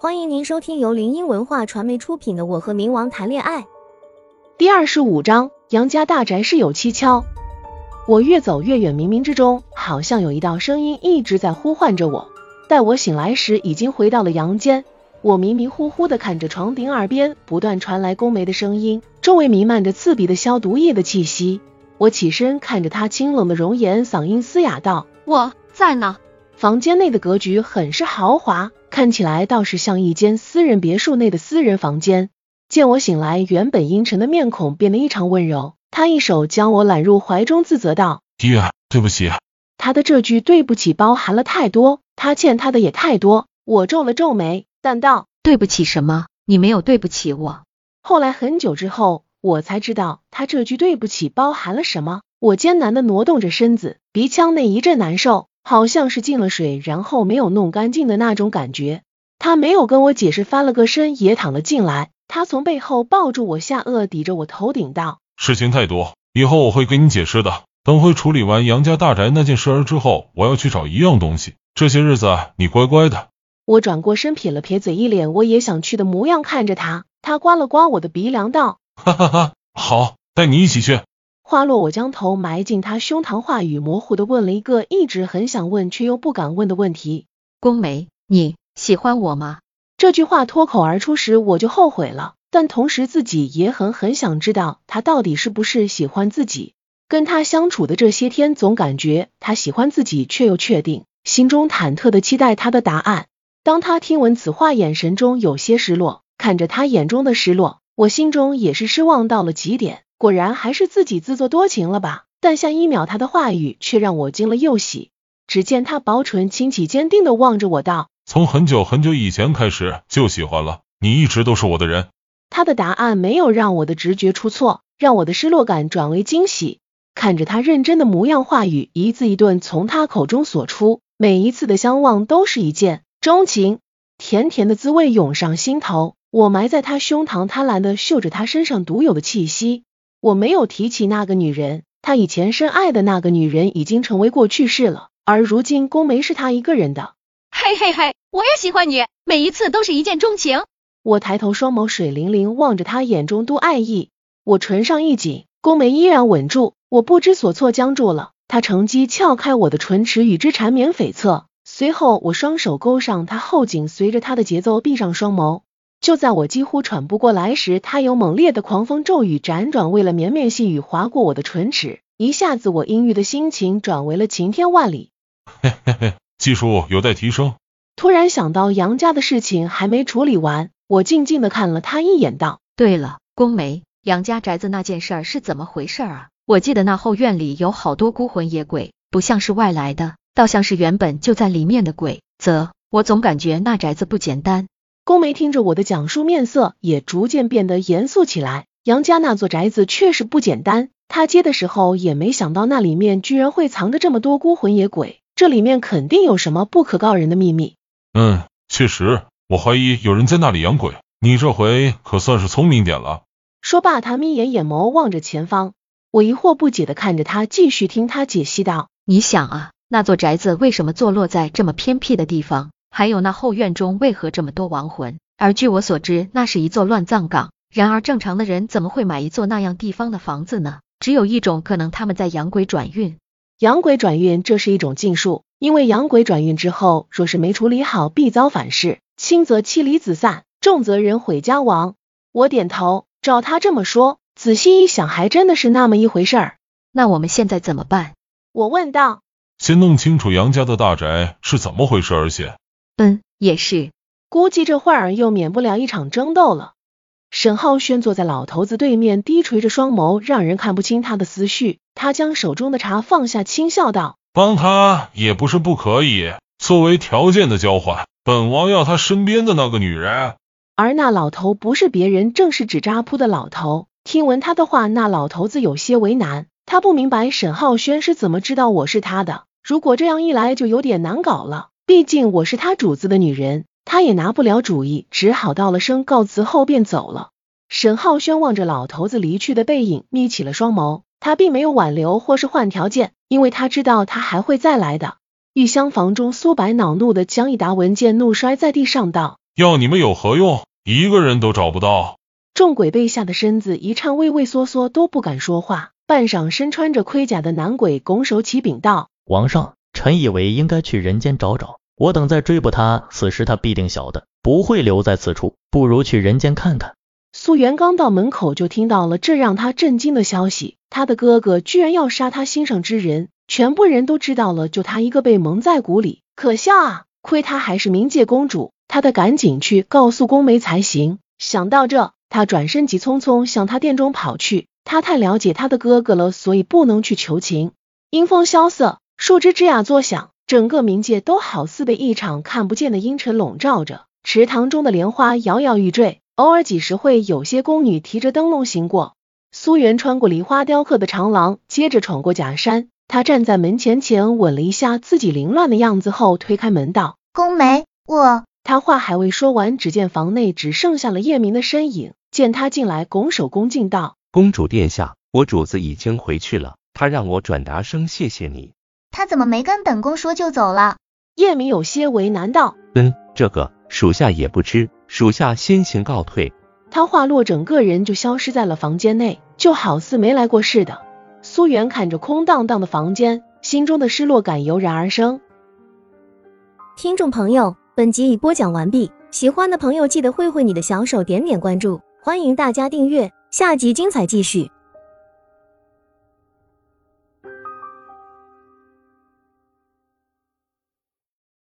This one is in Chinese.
欢迎您收听由林音文化传媒出品的《我和冥王谈恋爱》第二十五章。杨家大宅事有蹊跷。我越走越远，冥冥之中好像有一道声音一直在呼唤着我。待我醒来时，已经回到了阳间。我迷迷糊糊的看着床顶，耳边不断传来宫梅的声音，周围弥漫着刺鼻的消毒液的气息。我起身看着他清冷的容颜，嗓音嘶哑道：“我在呢。”房间内的格局很是豪华，看起来倒是像一间私人别墅内的私人房间。见我醒来，原本阴沉的面孔变得异常温柔。他一手将我揽入怀中，自责道：“爹，对不起。”他的这句对不起包含了太多，他欠他的也太多。我皱了皱眉，淡道：“对不起什么？你没有对不起我。”后来很久之后，我才知道他这句对不起包含了什么。我艰难的挪动着身子，鼻腔内一阵难受，好像是进了水，然后没有弄干净的那种感觉。他没有跟我解释，翻了个身也躺了进来。他从背后抱住我下颚，抵着我头顶道：“事情太多，以后我会给你解释的。等会处理完杨家大宅那件事儿之后，我要去找一样东西。这些日子你乖乖的。”我转过身，撇了撇嘴，一脸我也想去的模样，看着他。他刮了刮我的鼻梁，道：“哈哈哈，好，带你一起去。”话落，我将头埋进他胸膛，话语模糊的问了一个一直很想问却又不敢问的问题：“宫梅，你喜欢我吗？”这句话脱口而出时，我就后悔了，但同时自己也很很想知道他到底是不是喜欢自己。跟他相处的这些天，总感觉他喜欢自己，却又确定，心中忐忑的期待他的答案。当他听闻此话，眼神中有些失落，看着他眼中的失落，我心中也是失望到了极点。果然还是自己自作多情了吧？但下一秒他的话语却让我惊了又喜。只见他薄唇轻启，坚定的望着我道。从很久很久以前开始就喜欢了，你一直都是我的人。他的答案没有让我的直觉出错，让我的失落感转为惊喜。看着他认真的模样，话语一字一顿从他口中所出，每一次的相望都是一见钟情，甜甜的滋味涌上心头。我埋在他胸膛，贪婪的嗅着他身上独有的气息。我没有提起那个女人，他以前深爱的那个女人已经成为过去式了，而如今宫梅是他一个人的。嘿嘿嘿，我也喜欢你，每一次都是一见钟情。我抬头，双眸水灵灵望着他，眼中都爱意。我唇上一紧，宫梅依然稳住，我不知所措，僵住了。他乘机撬开我的唇齿，与之缠绵悱恻。随后，我双手勾上他后颈，随着他的节奏闭上双眸。就在我几乎喘不过来时，他有猛烈的狂风骤雨辗转，为了绵绵细雨划过我的唇齿，一下子我阴郁的心情转为了晴天万里。嘿嘿嘿。技术有待提升。突然想到杨家的事情还没处理完，我静静的看了他一眼，道：“对了，宫梅，杨家宅子那件事是怎么回事啊？我记得那后院里有好多孤魂野鬼，不像是外来的，倒像是原本就在里面的鬼。则我总感觉那宅子不简单。”宫梅听着我的讲述，面色也逐渐变得严肃起来。杨家那座宅子确实不简单，他接的时候也没想到那里面居然会藏着这么多孤魂野鬼。这里面肯定有什么不可告人的秘密。嗯，确实，我怀疑有人在那里养鬼。你这回可算是聪明点了。说罢，他眯眼眼眸望着前方。我疑惑不解的看着他，继续听他解析道：“你想啊，那座宅子为什么坐落在这么偏僻的地方？还有那后院中为何这么多亡魂？而据我所知，那是一座乱葬岗。然而正常的人怎么会买一座那样地方的房子呢？只有一种可能，他们在养鬼转运。”养鬼转运，这是一种禁术，因为养鬼转运之后，若是没处理好，必遭反噬，轻则妻离子散，重则人毁家亡。我点头，照他这么说，仔细一想，还真的是那么一回事儿。那我们现在怎么办？我问道。先弄清楚杨家的大宅是怎么回事，而且，嗯，也是，估计这会儿又免不了一场争斗了。沈浩轩坐在老头子对面，低垂着双眸，让人看不清他的思绪。他将手中的茶放下，轻笑道：“帮他也不是不可以，作为条件的交换，本王要他身边的那个女人。”而那老头不是别人，正是纸扎铺的老头。听闻他的话，那老头子有些为难，他不明白沈浩轩是怎么知道我是他的。如果这样一来，就有点难搞了。毕竟我是他主子的女人。他也拿不了主意，只好道了声告辞后便走了。沈浩轩望着老头子离去的背影，眯起了双眸。他并没有挽留或是换条件，因为他知道他还会再来的。玉香房中，苏白恼怒的将一沓文件怒摔在地上，道：“要你们有何用？一个人都找不到。众鬼被吓得身子一颤，畏畏缩缩都不敢说话。半晌，身穿着盔甲的男鬼拱手起禀道：“王上，臣以为应该去人间找找。我等再追捕他，此时他必定晓得，不会留在此处，不如去人间看看。”苏元刚到门口就听到了这让他震惊的消息，他的哥哥居然要杀他心上之人，全部人都知道了，就他一个被蒙在鼓里，可笑啊！亏他还是冥界公主，他得赶紧去告诉宫梅才行。想到这。他转身急匆匆向他殿中跑去，他太了解他的哥哥了，所以不能去求情。阴风萧瑟，树枝吱呀作响，整个冥界都好似被一场看不见的阴沉笼罩着。池塘中的莲花摇摇欲坠，偶尔几时会有些宫女提着灯笼行过。苏元穿过梨花雕刻的长廊，接着闯过假山。他站在门前前吻了一下自己凌乱的样子后，推开门道：“宫梅，我……”他话还未说完，只见房内只剩下了叶明的身影。见他进来，拱手恭敬道：“公主殿下，我主子已经回去了，他让我转达声谢谢你。他怎么没跟本宫说就走了？”叶明有些为难道：“嗯，这个属下也不知，属下先行告退。”他话落，整个人就消失在了房间内，就好似没来过似的。苏元看着空荡荡的房间，心中的失落感油然而生。听众朋友，本集已播讲完毕，喜欢的朋友记得挥挥你的小手，点点关注。欢迎大家订阅，下集精彩继续。